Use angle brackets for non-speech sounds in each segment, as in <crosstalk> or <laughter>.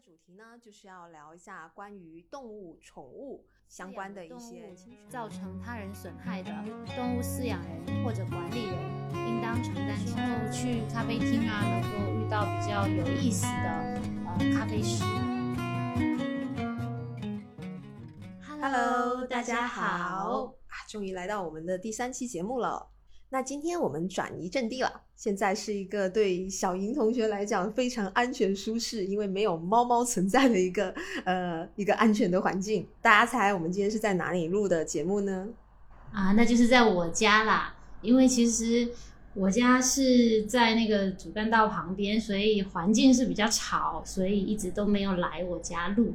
主题呢，就是要聊一下关于动物、宠物相关的一些造成他人损害的动物饲养人或者管理人，应当承担。之后去咖啡厅啊，能够遇到比较有意思的呃咖啡师。Hello，大家好啊！终于来到我们的第三期节目了。那今天我们转移阵地了，现在是一个对小莹同学来讲非常安全舒适，因为没有猫猫存在的一个呃一个安全的环境。大家猜我们今天是在哪里录的节目呢？啊，那就是在我家啦。因为其实我家是在那个主干道旁边，所以环境是比较吵，所以一直都没有来我家录。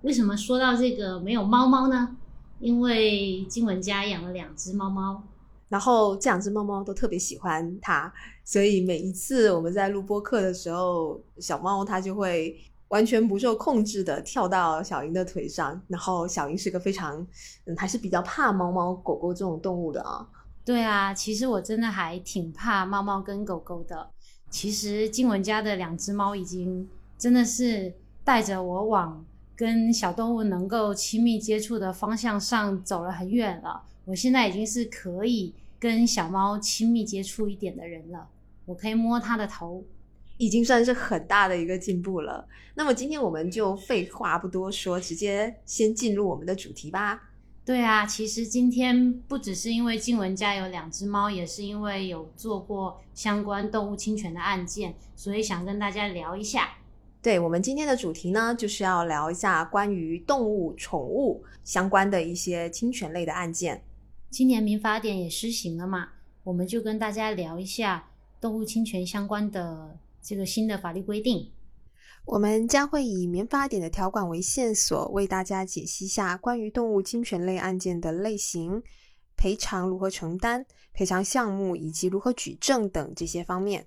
为什么说到这个没有猫猫呢？因为金文家养了两只猫猫。然后这两只猫猫都特别喜欢它，所以每一次我们在录播课的时候，小猫它就会完全不受控制的跳到小莹的腿上。然后小莹是个非常，嗯，还是比较怕猫猫狗狗这种动物的啊。对啊，其实我真的还挺怕猫猫跟狗狗的。其实静文家的两只猫已经真的是带着我往跟小动物能够亲密接触的方向上走了很远了。我现在已经是可以跟小猫亲密接触一点的人了，我可以摸它的头，已经算是很大的一个进步了。那么今天我们就废话不多说，直接先进入我们的主题吧。对啊，其实今天不只是因为静文家有两只猫，也是因为有做过相关动物侵权的案件，所以想跟大家聊一下。对我们今天的主题呢，就是要聊一下关于动物、宠物相关的一些侵权类的案件。今年民法典也施行了嘛，我们就跟大家聊一下动物侵权相关的这个新的法律规定。我们将会以民法典的条款为线索，为大家解析下关于动物侵权类案件的类型、赔偿如何承担、赔偿项目以及如何举证等这些方面。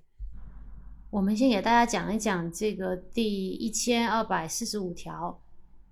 我们先给大家讲一讲这个第一千二百四十五条。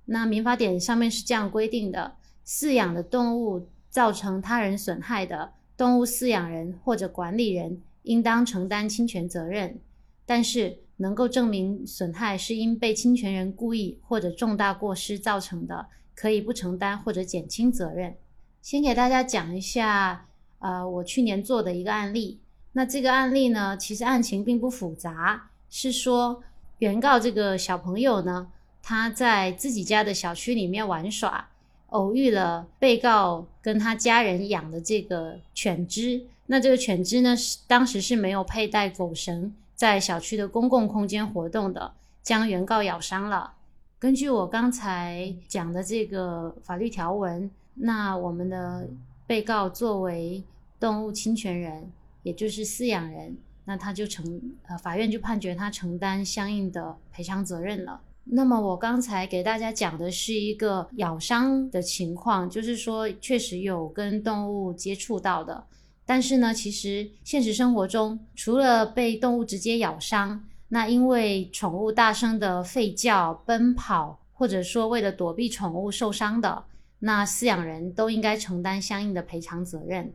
那民法典上面是这样规定的：饲养的动物。造成他人损害的动物饲养人或者管理人，应当承担侵权责任。但是，能够证明损害是因被侵权人故意或者重大过失造成的，可以不承担或者减轻责任。先给大家讲一下，呃，我去年做的一个案例。那这个案例呢，其实案情并不复杂，是说原告这个小朋友呢，他在自己家的小区里面玩耍。偶遇了被告跟他家人养的这个犬只，那这个犬只呢，是当时是没有佩戴狗绳，在小区的公共空间活动的，将原告咬伤了。根据我刚才讲的这个法律条文，那我们的被告作为动物侵权人，也就是饲养人，那他就承呃，法院就判决他承担相应的赔偿责任了。那么我刚才给大家讲的是一个咬伤的情况，就是说确实有跟动物接触到的，但是呢，其实现实生活中除了被动物直接咬伤，那因为宠物大声的吠叫、奔跑，或者说为了躲避宠物受伤的，那饲养人都应该承担相应的赔偿责任。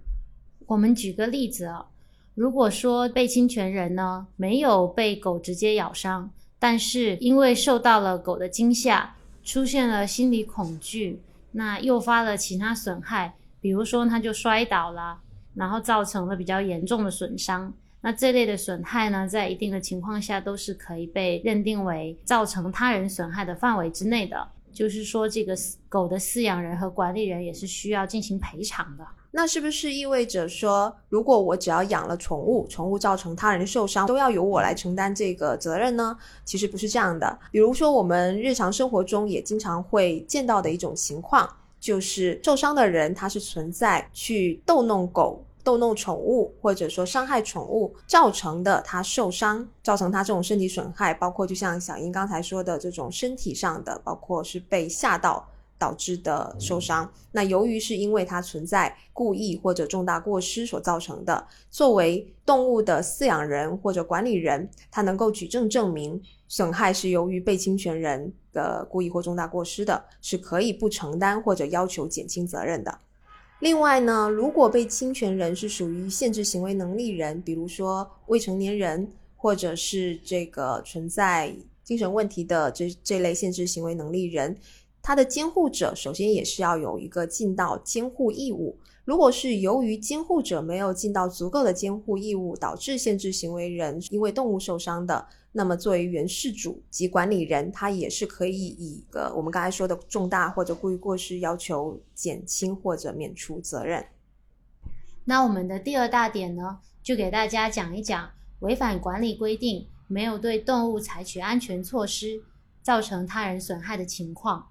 我们举个例子啊，如果说被侵权人呢没有被狗直接咬伤。但是因为受到了狗的惊吓，出现了心理恐惧，那诱发了其他损害，比如说它就摔倒了，然后造成了比较严重的损伤。那这类的损害呢，在一定的情况下都是可以被认定为造成他人损害的范围之内的。就是说，这个狗的饲养人和管理人也是需要进行赔偿的。那是不是意味着说，如果我只要养了宠物，宠物造成他人受伤，都要由我来承担这个责任呢？其实不是这样的。比如说，我们日常生活中也经常会见到的一种情况，就是受伤的人他是存在去逗弄狗、逗弄宠物，或者说伤害宠物造成的他受伤，造成他这种身体损害，包括就像小英刚才说的这种身体上的，包括是被吓到。导致的受伤，那由于是因为它存在故意或者重大过失所造成的，作为动物的饲养人或者管理人，他能够举证证明损害是由于被侵权人的故意或重大过失的，是可以不承担或者要求减轻责任的。另外呢，如果被侵权人是属于限制行为能力人，比如说未成年人，或者是这个存在。精神问题的这这类限制行为能力人，他的监护者首先也是要有一个尽到监护义务。如果是由于监护者没有尽到足够的监护义务，导致限制行为人因为动物受伤的，那么作为原事主及管理人，他也是可以以个我们刚才说的重大或者故意过失要求减轻或者免除责任。那我们的第二大点呢，就给大家讲一讲违反管理规定，没有对动物采取安全措施，造成他人损害的情况。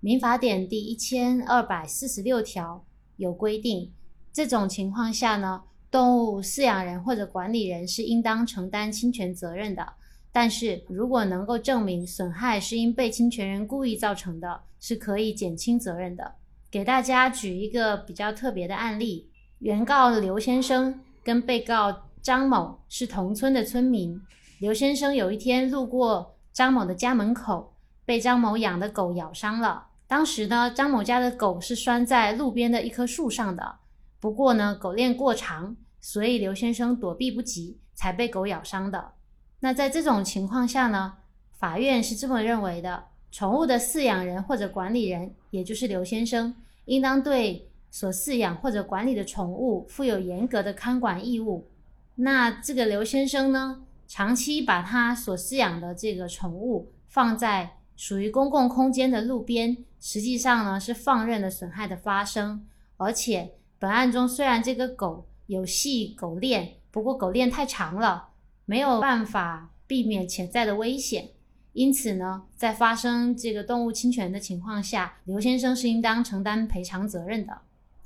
民法典第一千二百四十六条。有规定，这种情况下呢，动物饲养人或者管理人是应当承担侵权责任的。但是如果能够证明损害是因被侵权人故意造成的，是可以减轻责任的。给大家举一个比较特别的案例：原告刘先生跟被告张某是同村的村民。刘先生有一天路过张某的家门口，被张某养的狗咬伤了。当时呢，张某家的狗是拴在路边的一棵树上的。不过呢，狗链过长，所以刘先生躲避不及，才被狗咬伤的。那在这种情况下呢，法院是这么认为的：宠物的饲养人或者管理人，也就是刘先生，应当对所饲养或者管理的宠物负有严格的看管义务。那这个刘先生呢，长期把他所饲养的这个宠物放在属于公共空间的路边。实际上呢，是放任了损害的发生，而且本案中虽然这个狗有系狗链，不过狗链太长了，没有办法避免潜在的危险，因此呢，在发生这个动物侵权的情况下，刘先生是应当承担赔偿责任的。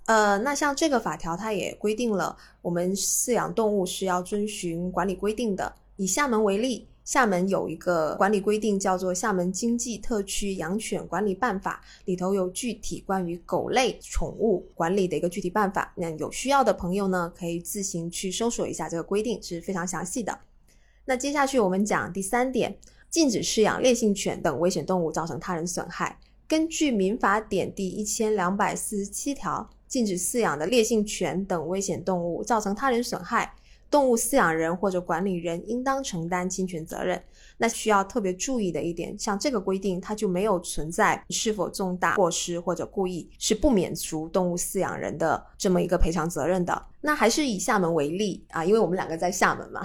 呃，那像这个法条，它也规定了我们饲养动物是要遵循管理规定的。以厦门为例。厦门有一个管理规定，叫做《厦门经济特区养犬管理办法》，里头有具体关于狗类宠物管理的一个具体办法。那有需要的朋友呢，可以自行去搜索一下这个规定，是非常详细的。那接下去我们讲第三点，禁止饲养烈性犬等危险动物造成他人损害。根据《民法典》第一千两百四十七条，禁止饲养的烈性犬等危险动物造成他人损害。动物饲养人或者管理人应当承担侵权责任。那需要特别注意的一点，像这个规定，它就没有存在是否重大过失或者故意是不免除动物饲养人的这么一个赔偿责任的。那还是以厦门为例啊，因为我们两个在厦门嘛。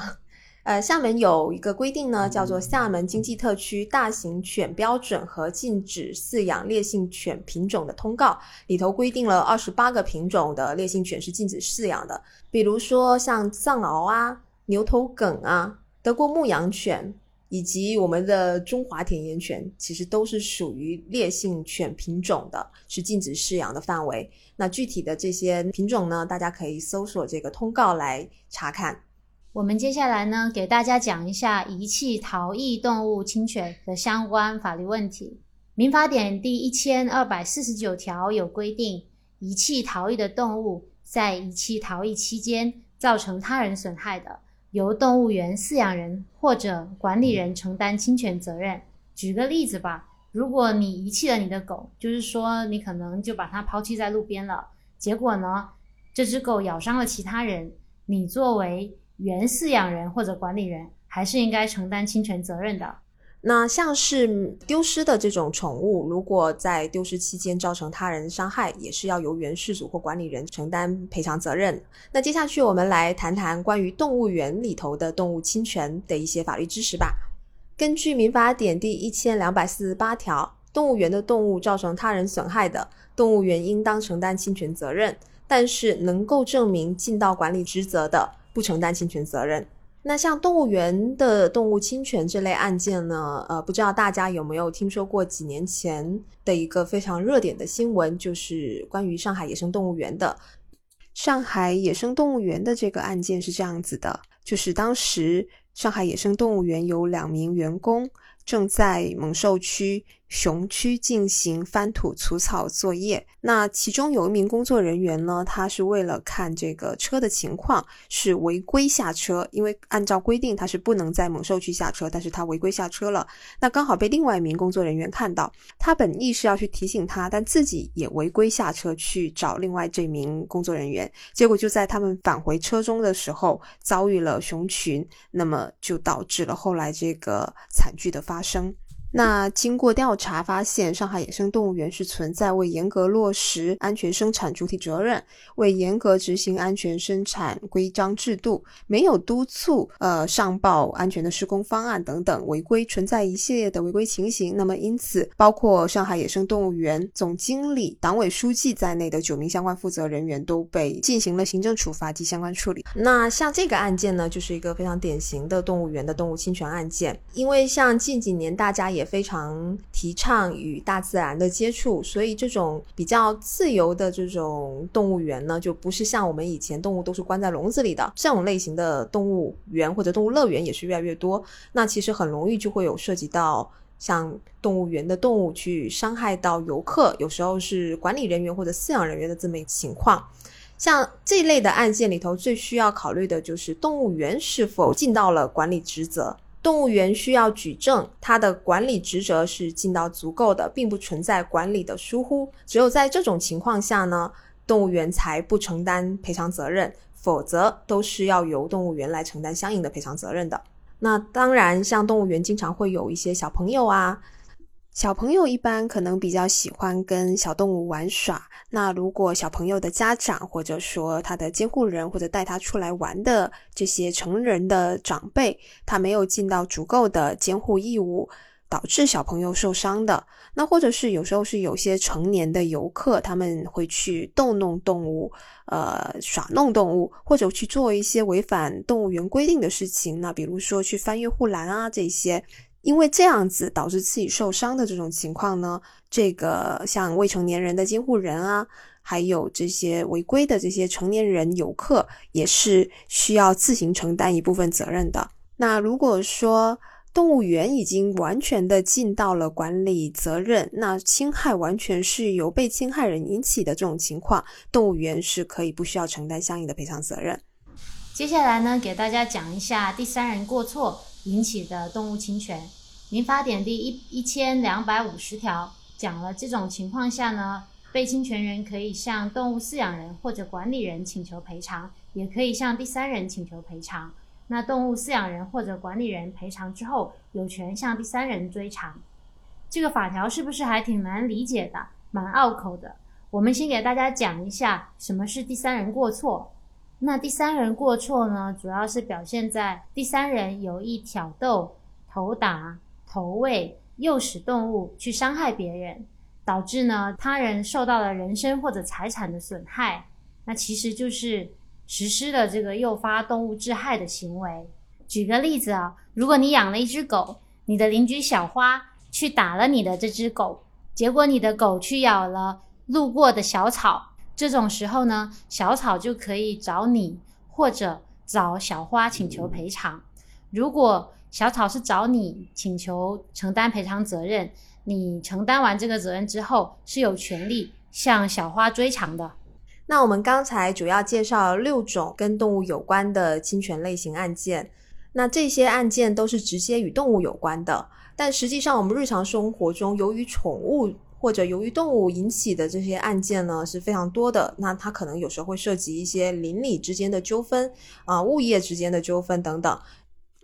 呃，厦门有一个规定呢，叫做《厦门经济特区大型犬标准和禁止饲养烈性犬品种的通告》，里头规定了二十八个品种的烈性犬是禁止饲养的，比如说像藏獒啊、牛头梗啊、德国牧羊犬以及我们的中华田园犬，其实都是属于烈性犬品种的，是禁止饲养的范围。那具体的这些品种呢，大家可以搜索这个通告来查看。我们接下来呢，给大家讲一下遗弃逃逸动物侵权的相关法律问题。民法典第一千二百四十九条有规定，遗弃逃逸的动物在遗弃逃逸期间造成他人损害的，由动物园饲养人或者管理人承担侵权责任。举个例子吧，如果你遗弃了你的狗，就是说你可能就把它抛弃在路边了，结果呢，这只狗咬伤了其他人，你作为原饲养人或者管理人还是应该承担侵权责任的。那像是丢失的这种宠物，如果在丢失期间造成他人伤害，也是要由原事主或管理人承担赔偿责任。那接下去我们来谈谈关于动物园里头的动物侵权的一些法律知识吧。根据民法典第一千两百四十八条，动物园的动物造成他人损害的，动物园应当承担侵权责任，但是能够证明尽到管理职责的。不承担侵权责任。那像动物园的动物侵权这类案件呢？呃，不知道大家有没有听说过几年前的一个非常热点的新闻，就是关于上海野生动物园的。上海野生动物园的这个案件是这样子的，就是当时上海野生动物园有两名员工正在猛兽区熊区进行翻土除草作业。那其中有一名工作人员呢，他是为了看这个车的情况，是违规下车，因为按照规定他是不能在猛兽区下车，但是他违规下车了。那刚好被另外一名工作人员看到，他本意是要去提醒他，但自己也违规下车去找另外这名工作人员，结果就在他们返回车中的时候遭遇了熊群，那么就导致了后来这个惨剧的发生。那经过调查发现，上海野生动物园是存在未严格落实安全生产主体责任、未严格执行安全生产规章制度、没有督促呃上报安全的施工方案等等违规，存在一系列的违规情形。那么因此，包括上海野生动物园总经理、党委书记在内的九名相关负责人员都被进行了行政处罚及相关处理。那像这个案件呢，就是一个非常典型的动物园的动物侵权案件，因为像近几年大家也非常提倡与大自然的接触，所以这种比较自由的这种动物园呢，就不是像我们以前动物都是关在笼子里的这种类型的动物园或者动物乐园也是越来越多。那其实很容易就会有涉及到像动物园的动物去伤害到游客，有时候是管理人员或者饲养人员的这么一个情况。像这类的案件里头，最需要考虑的就是动物园是否尽到了管理职责。动物园需要举证，它的管理职责是尽到足够的，并不存在管理的疏忽。只有在这种情况下呢，动物园才不承担赔偿责任，否则都是要由动物园来承担相应的赔偿责任的。那当然，像动物园经常会有一些小朋友啊。小朋友一般可能比较喜欢跟小动物玩耍。那如果小朋友的家长或者说他的监护人或者带他出来玩的这些成人的长辈，他没有尽到足够的监护义务，导致小朋友受伤的，那或者是有时候是有些成年的游客，他们会去逗弄动物，呃，耍弄动物，或者去做一些违反动物园规定的事情。那比如说去翻越护栏啊这些。因为这样子导致自己受伤的这种情况呢，这个像未成年人的监护人啊，还有这些违规的这些成年人游客，也是需要自行承担一部分责任的。那如果说动物园已经完全的尽到了管理责任，那侵害完全是由被侵害人引起的这种情况，动物园是可以不需要承担相应的赔偿责任。接下来呢，给大家讲一下第三人过错。引起的动物侵权，《民法典》第一一千两百五十条讲了，这种情况下呢，被侵权人可以向动物饲养人或者管理人请求赔偿，也可以向第三人请求赔偿。那动物饲养人或者管理人赔偿之后，有权向第三人追偿。这个法条是不是还挺难理解的，蛮拗口的？我们先给大家讲一下什么是第三人过错。那第三人过错呢，主要是表现在第三人有意挑逗、投打、投喂、诱使动物去伤害别人，导致呢他人受到了人身或者财产的损害。那其实就是实施了这个诱发动物致害的行为。举个例子啊，如果你养了一只狗，你的邻居小花去打了你的这只狗，结果你的狗去咬了路过的小草。这种时候呢，小草就可以找你或者找小花请求赔偿。如果小草是找你请求承担赔偿责任，你承担完这个责任之后，是有权利向小花追偿的。那我们刚才主要介绍六种跟动物有关的侵权类型案件，那这些案件都是直接与动物有关的，但实际上我们日常生活中由于宠物。或者由于动物引起的这些案件呢是非常多的，那它可能有时候会涉及一些邻里之间的纠纷啊、物业之间的纠纷等等。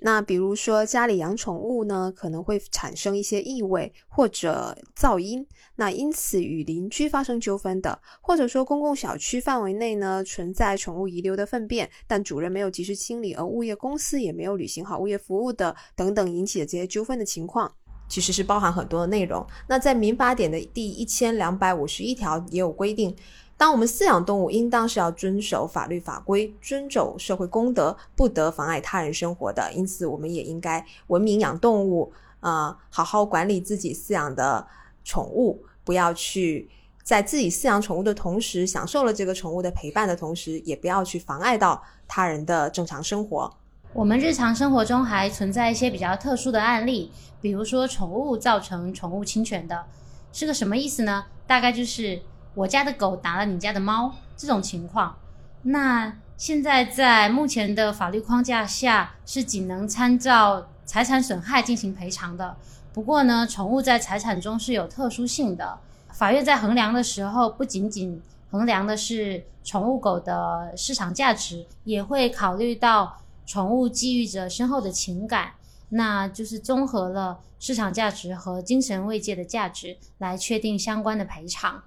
那比如说家里养宠物呢，可能会产生一些异味或者噪音，那因此与邻居发生纠纷的，或者说公共小区范围内呢存在宠物遗留的粪便，但主人没有及时清理，而物业公司也没有履行好物业服务的等等引起的这些纠纷的情况。其实是包含很多的内容。那在民法典的第一千两百五十一条也有规定，当我们饲养动物，应当是要遵守法律法规，遵守社会公德，不得妨碍他人生活的。因此，我们也应该文明养动物，啊，好好管理自己饲养的宠物，不要去在自己饲养宠物的同时，享受了这个宠物的陪伴的同时，也不要去妨碍到他人的正常生活。我们日常生活中还存在一些比较特殊的案例，比如说宠物造成宠物侵权的，是个什么意思呢？大概就是我家的狗打了你家的猫这种情况。那现在在目前的法律框架下，是仅能参照财产损害进行赔偿的。不过呢，宠物在财产中是有特殊性的，法院在衡量的时候，不仅仅衡量的是宠物狗的市场价值，也会考虑到。宠物寄予着深厚的情感，那就是综合了市场价值和精神慰藉的价值来确定相关的赔偿。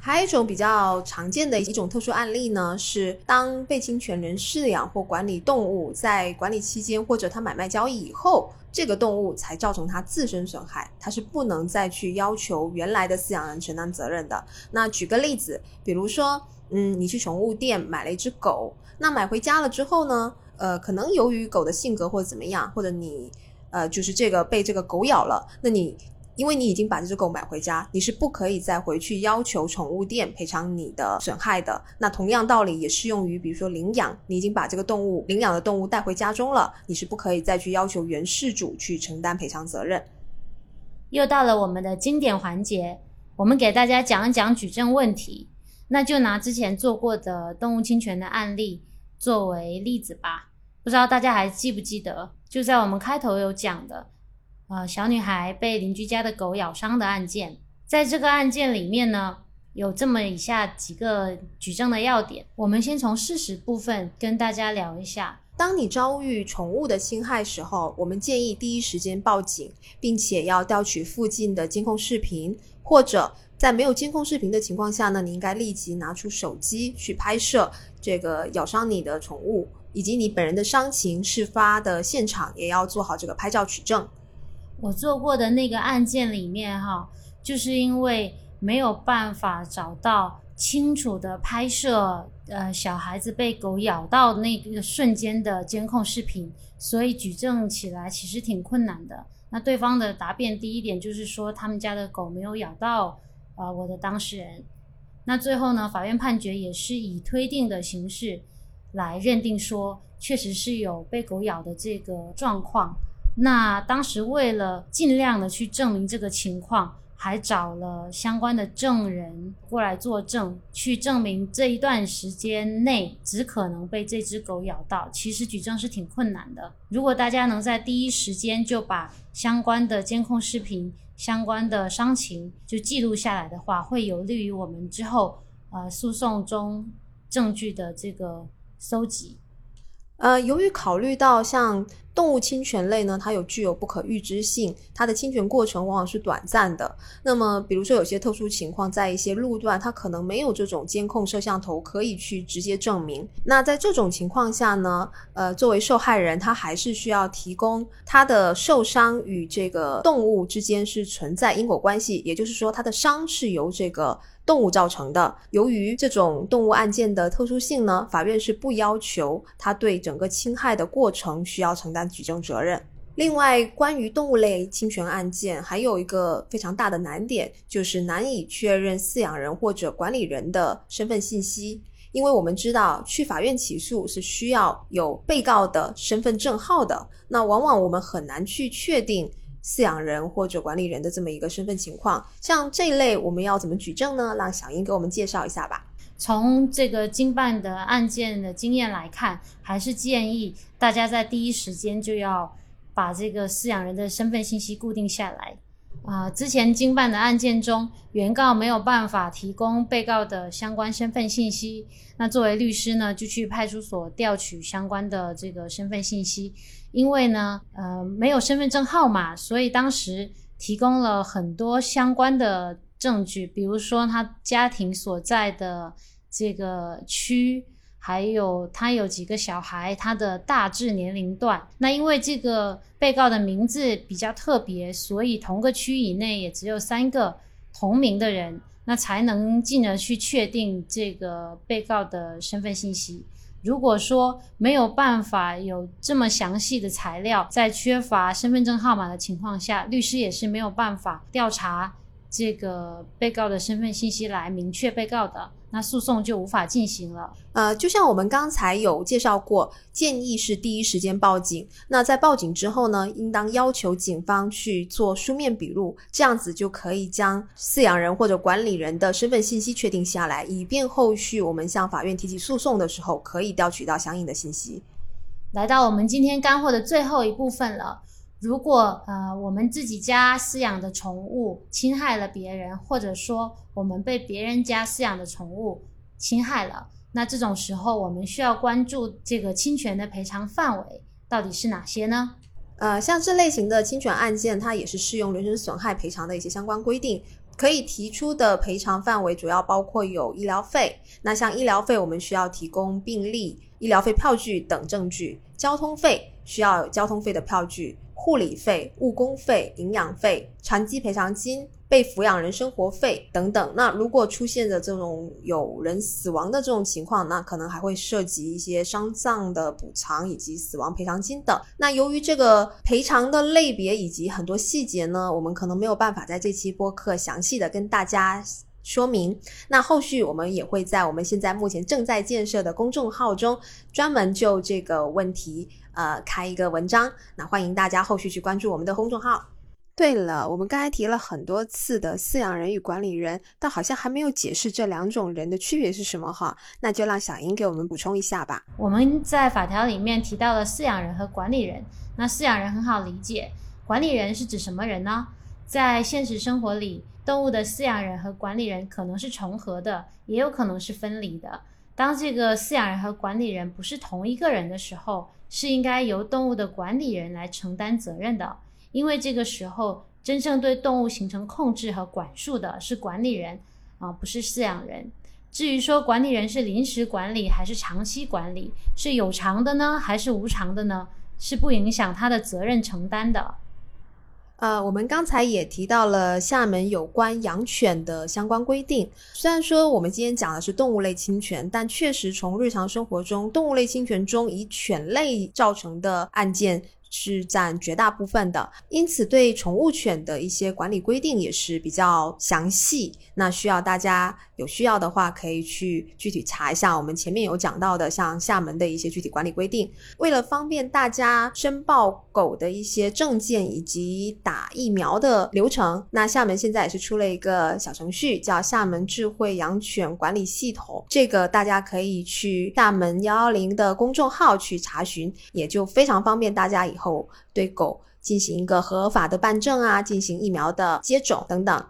还有一种比较常见的一种特殊案例呢，是当被侵权人饲养或管理动物，在管理期间或者他买卖交易以后，这个动物才造成他自身损害，他是不能再去要求原来的饲养人承担责任的。那举个例子，比如说，嗯，你去宠物店买了一只狗，那买回家了之后呢？呃，可能由于狗的性格或者怎么样，或者你，呃，就是这个被这个狗咬了，那你因为你已经把这只狗买回家，你是不可以再回去要求宠物店赔偿你的损害的。那同样道理也适用于，比如说领养，你已经把这个动物领养的动物带回家中了，你是不可以再去要求原事主去承担赔偿责任。又到了我们的经典环节，我们给大家讲一讲举证问题，那就拿之前做过的动物侵权的案例作为例子吧。不知道大家还记不记得，就在我们开头有讲的，呃，小女孩被邻居家的狗咬伤的案件。在这个案件里面呢，有这么以下几个举证的要点。我们先从事实部分跟大家聊一下。当你遭遇宠物的侵害时候，我们建议第一时间报警，并且要调取附近的监控视频，或者在没有监控视频的情况下呢，你应该立即拿出手机去拍摄这个咬伤你的宠物。以及你本人的伤情，事发的现场也要做好这个拍照取证。我做过的那个案件里面，哈，就是因为没有办法找到清楚的拍摄，呃，小孩子被狗咬到那个瞬间的监控视频，所以举证起来其实挺困难的。那对方的答辩第一点就是说，他们家的狗没有咬到，呃，我的当事人。那最后呢，法院判决也是以推定的形式。来认定说，确实是有被狗咬的这个状况。那当时为了尽量的去证明这个情况，还找了相关的证人过来作证，去证明这一段时间内只可能被这只狗咬到。其实举证是挺困难的。如果大家能在第一时间就把相关的监控视频、相关的伤情就记录下来的话，会有利于我们之后呃诉讼中证据的这个。搜集，呃，由于考虑到像动物侵权类呢，它有具有不可预知性，它的侵权过程往往是短暂的。那么，比如说有些特殊情况，在一些路段，它可能没有这种监控摄像头可以去直接证明。那在这种情况下呢，呃，作为受害人，他还是需要提供他的受伤与这个动物之间是存在因果关系，也就是说，他的伤是由这个。动物造成的。由于这种动物案件的特殊性呢，法院是不要求他对整个侵害的过程需要承担举证责任。另外，关于动物类侵权案件，还有一个非常大的难点，就是难以确认饲养人或者管理人的身份信息。因为我们知道，去法院起诉是需要有被告的身份证号的，那往往我们很难去确定。饲养人或者管理人的这么一个身份情况，像这一类我们要怎么举证呢？让小英给我们介绍一下吧。从这个经办的案件的经验来看，还是建议大家在第一时间就要把这个饲养人的身份信息固定下来。啊，之前经办的案件中，原告没有办法提供被告的相关身份信息，那作为律师呢，就去派出所调取相关的这个身份信息。因为呢，呃，没有身份证号码，所以当时提供了很多相关的证据，比如说他家庭所在的这个区，还有他有几个小孩，他的大致年龄段。那因为这个被告的名字比较特别，所以同个区以内也只有三个同名的人，那才能进而去确定这个被告的身份信息。如果说没有办法有这么详细的材料，在缺乏身份证号码的情况下，律师也是没有办法调查这个被告的身份信息来明确被告的，那诉讼就无法进行了。呃，就像我们刚才有介绍过，建议是第一时间报警。那在报警之后呢，应当要求警方去做书面笔录，这样子就可以将饲养人或者管理人的身份信息确定下来，以便后续我们向法院提起诉讼的时候，可以调取到相应的信息。来到我们今天干货的最后一部分了。如果呃我们自己家饲养的宠物侵害了别人，或者说我们被别人家饲养的宠物侵害了，那这种时候我们需要关注这个侵权的赔偿范围到底是哪些呢？呃，像这类型的侵权案件，它也是适用人身损害赔偿的一些相关规定，可以提出的赔偿范围主要包括有医疗费，那像医疗费我们需要提供病历、医疗费票据等证据；交通费需要交通费的票据。护理费、误工费、营养费、残疾赔偿金、被抚养人生活费等等。那如果出现的这种有人死亡的这种情况，那可能还会涉及一些丧葬的补偿以及死亡赔偿金等。那由于这个赔偿的类别以及很多细节呢，我们可能没有办法在这期播客详细的跟大家说明。那后续我们也会在我们现在目前正在建设的公众号中，专门就这个问题。呃，开一个文章，那欢迎大家后续去关注我们的公众号。对了，我们刚才提了很多次的饲养人与管理人，但好像还没有解释这两种人的区别是什么哈？那就让小英给我们补充一下吧。我们在法条里面提到了饲养人和管理人，那饲养人很好理解，管理人是指什么人呢？在现实生活里，动物的饲养人和管理人可能是重合的，也有可能是分离的。当这个饲养人和管理人不是同一个人的时候，是应该由动物的管理人来承担责任的，因为这个时候真正对动物形成控制和管束的是管理人啊，不是饲养人。至于说管理人是临时管理还是长期管理，是有偿的呢还是无偿的呢？是不影响他的责任承担的。呃，我们刚才也提到了厦门有关养犬的相关规定。虽然说我们今天讲的是动物类侵权，但确实从日常生活中，动物类侵权中以犬类造成的案件。是占绝大部分的，因此对宠物犬的一些管理规定也是比较详细。那需要大家有需要的话，可以去具体查一下我们前面有讲到的，像厦门的一些具体管理规定。为了方便大家申报狗的一些证件以及打疫苗的流程，那厦门现在也是出了一个小程序，叫厦门智慧养犬管理系统。这个大家可以去厦门幺幺零的公众号去查询，也就非常方便大家以。后对狗进行一个合法的办证啊，进行疫苗的接种等等。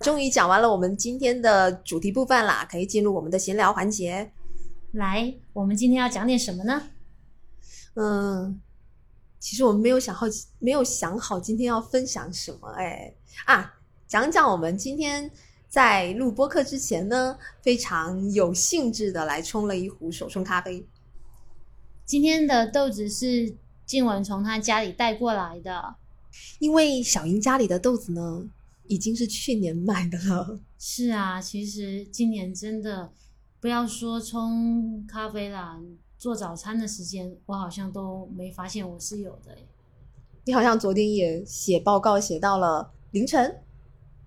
终于讲完了我们今天的主题部分啦，可以进入我们的闲聊环节。来，我们今天要讲点什么呢？嗯，其实我们没有想好，没有想好今天要分享什么。哎啊，讲讲我们今天在录播课之前呢，非常有兴致的来冲了一壶手冲咖啡。今天的豆子是静雯从他家里带过来的，因为小英家里的豆子呢，已经是去年买的了。是啊，其实今年真的不要说冲咖啡啦，做早餐的时间我好像都没发现我是有的。你好像昨天也写报告写到了凌晨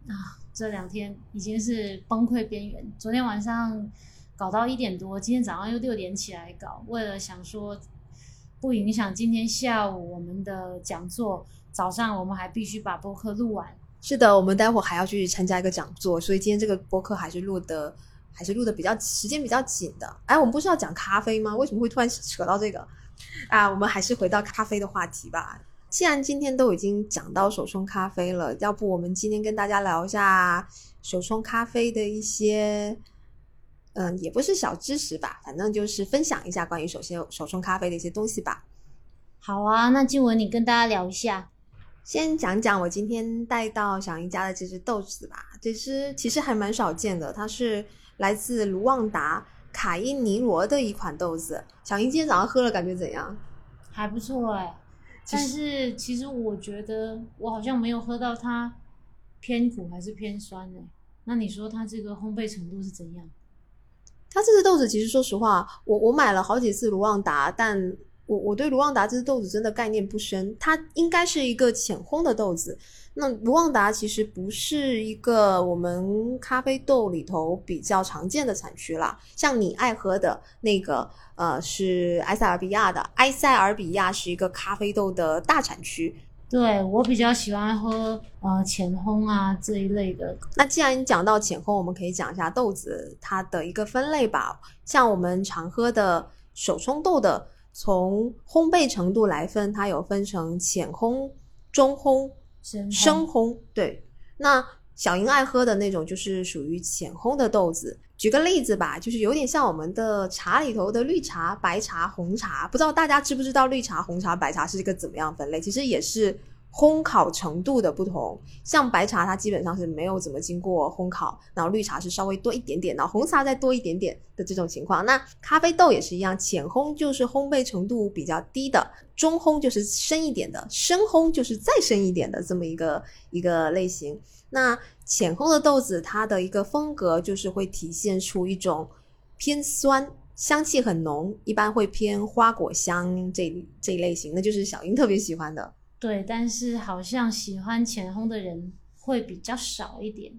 啊，这两天已经是崩溃边缘。昨天晚上。搞到一点多，今天早上又六点起来搞，为了想说不影响今天下午我们的讲座，早上我们还必须把播客录完。是的，我们待会还要去参加一个讲座，所以今天这个播客还是录的，还是录的比较时间比较紧的。哎，我们不是要讲咖啡吗？为什么会突然 <laughs> 扯到这个？啊，我们还是回到咖啡的话题吧。既然今天都已经讲到手冲咖啡了，要不我们今天跟大家聊一下手冲咖啡的一些。嗯，也不是小知识吧，反正就是分享一下关于首先手冲咖啡的一些东西吧。好啊，那静雯你跟大家聊一下，先讲讲我今天带到小英家的这只豆子吧。这只其实还蛮少见的，它是来自卢旺达卡因尼罗的一款豆子。小英今天早上喝了，感觉怎样？还不错哎，但是其实我觉得我好像没有喝到它偏苦还是偏酸呢。那你说它这个烘焙程度是怎样？它这只豆子其实说实话，我我买了好几次卢旺达，但我我对卢旺达这支豆子真的概念不深，它应该是一个浅烘的豆子。那卢旺达其实不是一个我们咖啡豆里头比较常见的产区啦。像你爱喝的那个，呃，是埃塞俄比亚的。埃塞俄比亚是一个咖啡豆的大产区。对我比较喜欢喝呃浅烘啊这一类的。那既然你讲到浅烘，我们可以讲一下豆子它的一个分类吧。像我们常喝的手冲豆的，从烘焙程度来分，它有分成浅烘、中烘。深烘对，那小英爱喝的那种就是属于浅烘的豆子。举个例子吧，就是有点像我们的茶里头的绿茶、白茶、红茶。不知道大家知不知道绿茶、红茶、白茶是一个怎么样分类？其实也是。烘烤程度的不同，像白茶它基本上是没有怎么经过烘烤，然后绿茶是稍微多一点点，然后红茶再多一点点的这种情况。那咖啡豆也是一样，浅烘就是烘焙程度比较低的，中烘就是深一点的，深烘就是再深一点的这么一个一个类型。那浅烘的豆子它的一个风格就是会体现出一种偏酸，香气很浓，一般会偏花果香这这一类型，那就是小英特别喜欢的。对，但是好像喜欢浅烘的人会比较少一点。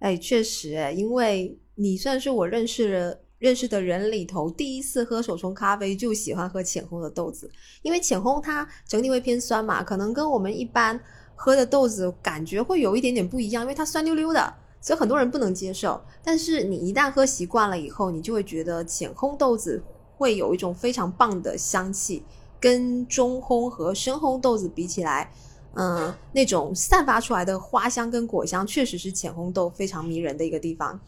哎，确实，哎，因为你算是我认识的认识的人里头第一次喝手冲咖啡就喜欢喝浅烘的豆子，因为浅烘它整体会偏酸嘛，可能跟我们一般喝的豆子感觉会有一点点不一样，因为它酸溜溜的，所以很多人不能接受。但是你一旦喝习惯了以后，你就会觉得浅烘豆子会有一种非常棒的香气。跟中烘和深烘豆子比起来，嗯，那种散发出来的花香跟果香，确实是浅烘豆非常迷人的一个地方。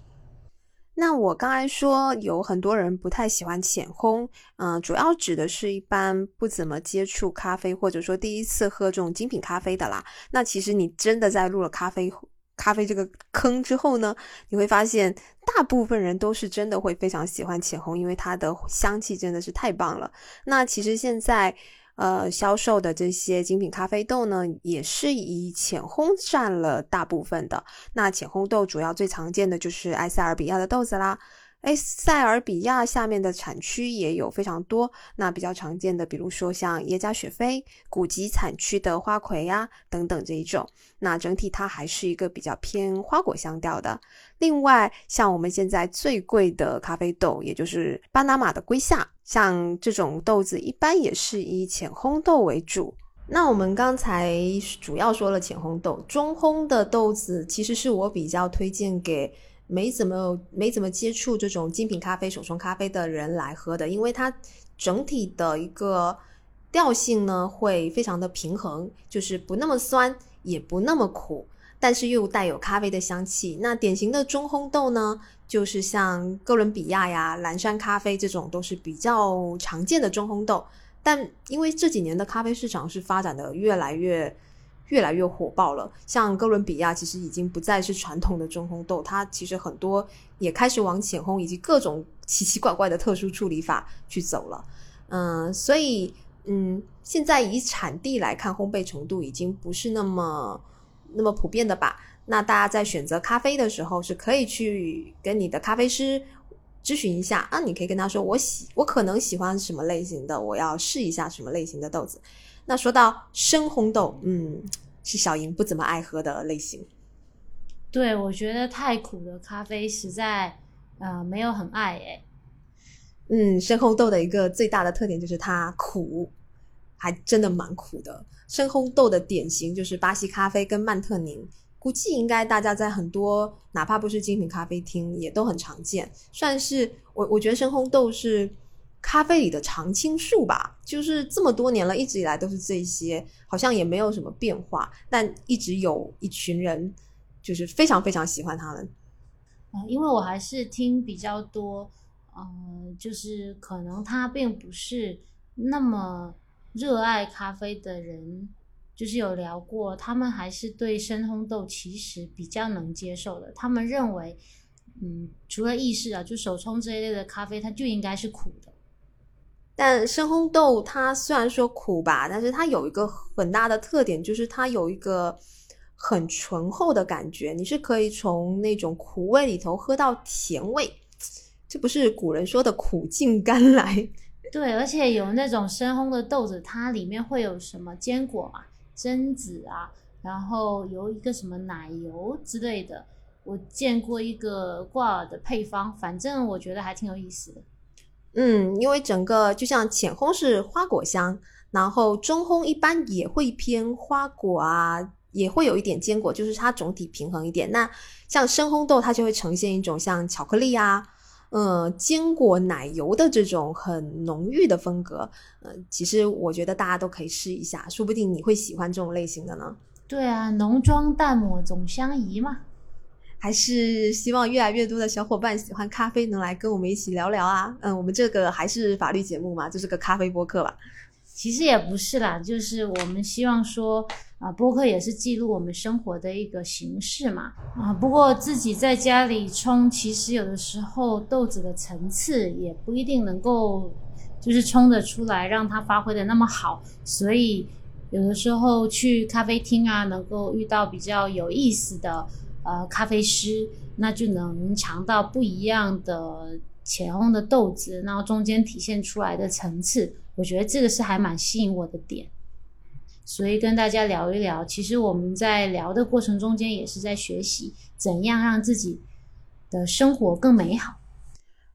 那我刚才说有很多人不太喜欢浅烘，嗯，主要指的是一般不怎么接触咖啡，或者说第一次喝这种精品咖啡的啦。那其实你真的在入了咖啡。咖啡这个坑之后呢，你会发现大部分人都是真的会非常喜欢浅烘，因为它的香气真的是太棒了。那其实现在呃销售的这些精品咖啡豆呢，也是以浅烘占了大部分的。那浅烘豆主要最常见的就是埃塞俄比亚的豆子啦。埃塞俄比亚下面的产区也有非常多，那比较常见的，比如说像耶加雪菲、古籍产区的花魁呀等等这一种，那整体它还是一个比较偏花果香调的。另外，像我们现在最贵的咖啡豆，也就是巴拿马的龟夏，像这种豆子一般也是以浅烘豆为主。那我们刚才主要说了浅烘豆，中烘的豆子其实是我比较推荐给。没怎么没怎么接触这种精品咖啡、手冲咖啡的人来喝的，因为它整体的一个调性呢会非常的平衡，就是不那么酸，也不那么苦，但是又带有咖啡的香气。那典型的中烘豆呢，就是像哥伦比亚呀、蓝山咖啡这种都是比较常见的中烘豆。但因为这几年的咖啡市场是发展的越来越。越来越火爆了，像哥伦比亚其实已经不再是传统的中烘豆，它其实很多也开始往浅烘以及各种奇奇怪怪的特殊处理法去走了。嗯，所以嗯，现在以产地来看，烘焙程度已经不是那么那么普遍的吧？那大家在选择咖啡的时候，是可以去跟你的咖啡师咨询一下啊，你可以跟他说，我喜我可能喜欢什么类型的，我要试一下什么类型的豆子。那说到深烘豆，嗯，是小莹不怎么爱喝的类型。对，我觉得太苦的咖啡实在，呃，没有很爱诶。嗯，深烘豆的一个最大的特点就是它苦，还真的蛮苦的。深烘豆的典型就是巴西咖啡跟曼特宁，估计应该大家在很多哪怕不是精品咖啡厅也都很常见，算是我我觉得深烘豆是。咖啡里的常青树吧，就是这么多年了，一直以来都是这些，好像也没有什么变化，但一直有一群人就是非常非常喜欢他们。啊，因为我还是听比较多，呃，就是可能他并不是那么热爱咖啡的人，就是有聊过，他们还是对深烘豆其实比较能接受的。他们认为，嗯，除了意式啊，就手冲这一类的咖啡，它就应该是苦的。但深烘豆它虽然说苦吧，但是它有一个很大的特点，就是它有一个很醇厚的感觉。你是可以从那种苦味里头喝到甜味，这不是古人说的苦尽甘来？<laughs> 对，而且有那种深烘的豆子，它里面会有什么坚果嘛、榛子啊，然后有一个什么奶油之类的。我见过一个挂耳的配方，反正我觉得还挺有意思的。嗯，因为整个就像浅烘是花果香，然后中烘一般也会偏花果啊，也会有一点坚果，就是它总体平衡一点。那像深烘豆，它就会呈现一种像巧克力啊。呃，坚果奶油的这种很浓郁的风格，呃，其实我觉得大家都可以试一下，说不定你会喜欢这种类型的呢。对啊，浓妆淡抹总相宜嘛。还是希望越来越多的小伙伴喜欢咖啡，能来跟我们一起聊聊啊。嗯，我们这个还是法律节目嘛，就是个咖啡播客吧。其实也不是啦，就是我们希望说。啊，播客也是记录我们生活的一个形式嘛。啊，不过自己在家里冲，其实有的时候豆子的层次也不一定能够，就是冲得出来，让它发挥的那么好。所以有的时候去咖啡厅啊，能够遇到比较有意思的呃咖啡师，那就能尝到不一样的浅烘的豆子，然后中间体现出来的层次，我觉得这个是还蛮吸引我的点。所以跟大家聊一聊，其实我们在聊的过程中间也是在学习怎样让自己的生活更美好。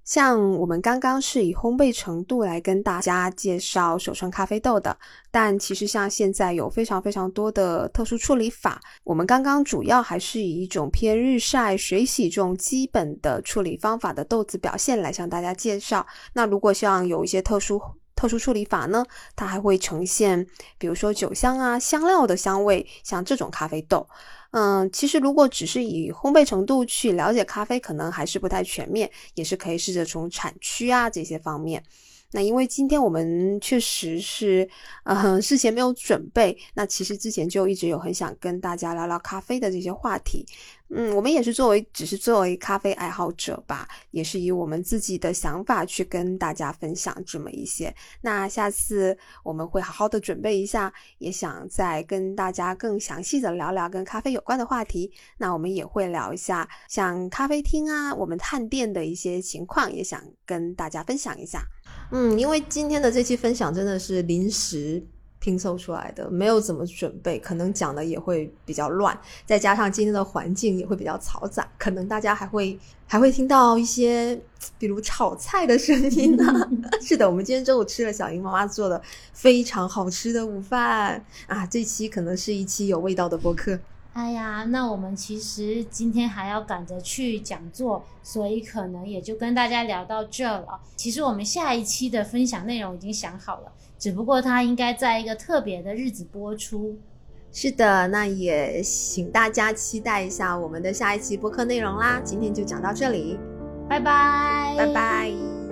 像我们刚刚是以烘焙程度来跟大家介绍手冲咖啡豆的，但其实像现在有非常非常多的特殊处理法，我们刚刚主要还是以一种偏日晒、水洗这种基本的处理方法的豆子表现来向大家介绍。那如果像有一些特殊，特殊处理法呢，它还会呈现，比如说酒香啊、香料的香味，像这种咖啡豆。嗯，其实如果只是以烘焙程度去了解咖啡，可能还是不太全面，也是可以试着从产区啊这些方面。那因为今天我们确实是，嗯，事前没有准备。那其实之前就一直有很想跟大家聊聊咖啡的这些话题。嗯，我们也是作为，只是作为咖啡爱好者吧，也是以我们自己的想法去跟大家分享这么一些。那下次我们会好好的准备一下，也想再跟大家更详细的聊聊跟咖啡有关的话题。那我们也会聊一下像咖啡厅啊，我们探店的一些情况，也想跟大家分享一下。嗯，因为今天的这期分享真的是临时。拼凑出来的，没有怎么准备，可能讲的也会比较乱，再加上今天的环境也会比较嘈杂，可能大家还会还会听到一些比如炒菜的声音呢。<laughs> 是的，我们今天中午吃了小英妈妈做的非常好吃的午饭啊，这期可能是一期有味道的播客。哎呀，那我们其实今天还要赶着去讲座，所以可能也就跟大家聊到这了。其实我们下一期的分享内容已经想好了。只不过它应该在一个特别的日子播出。是的，那也请大家期待一下我们的下一期播客内容啦。今天就讲到这里，拜拜，拜拜。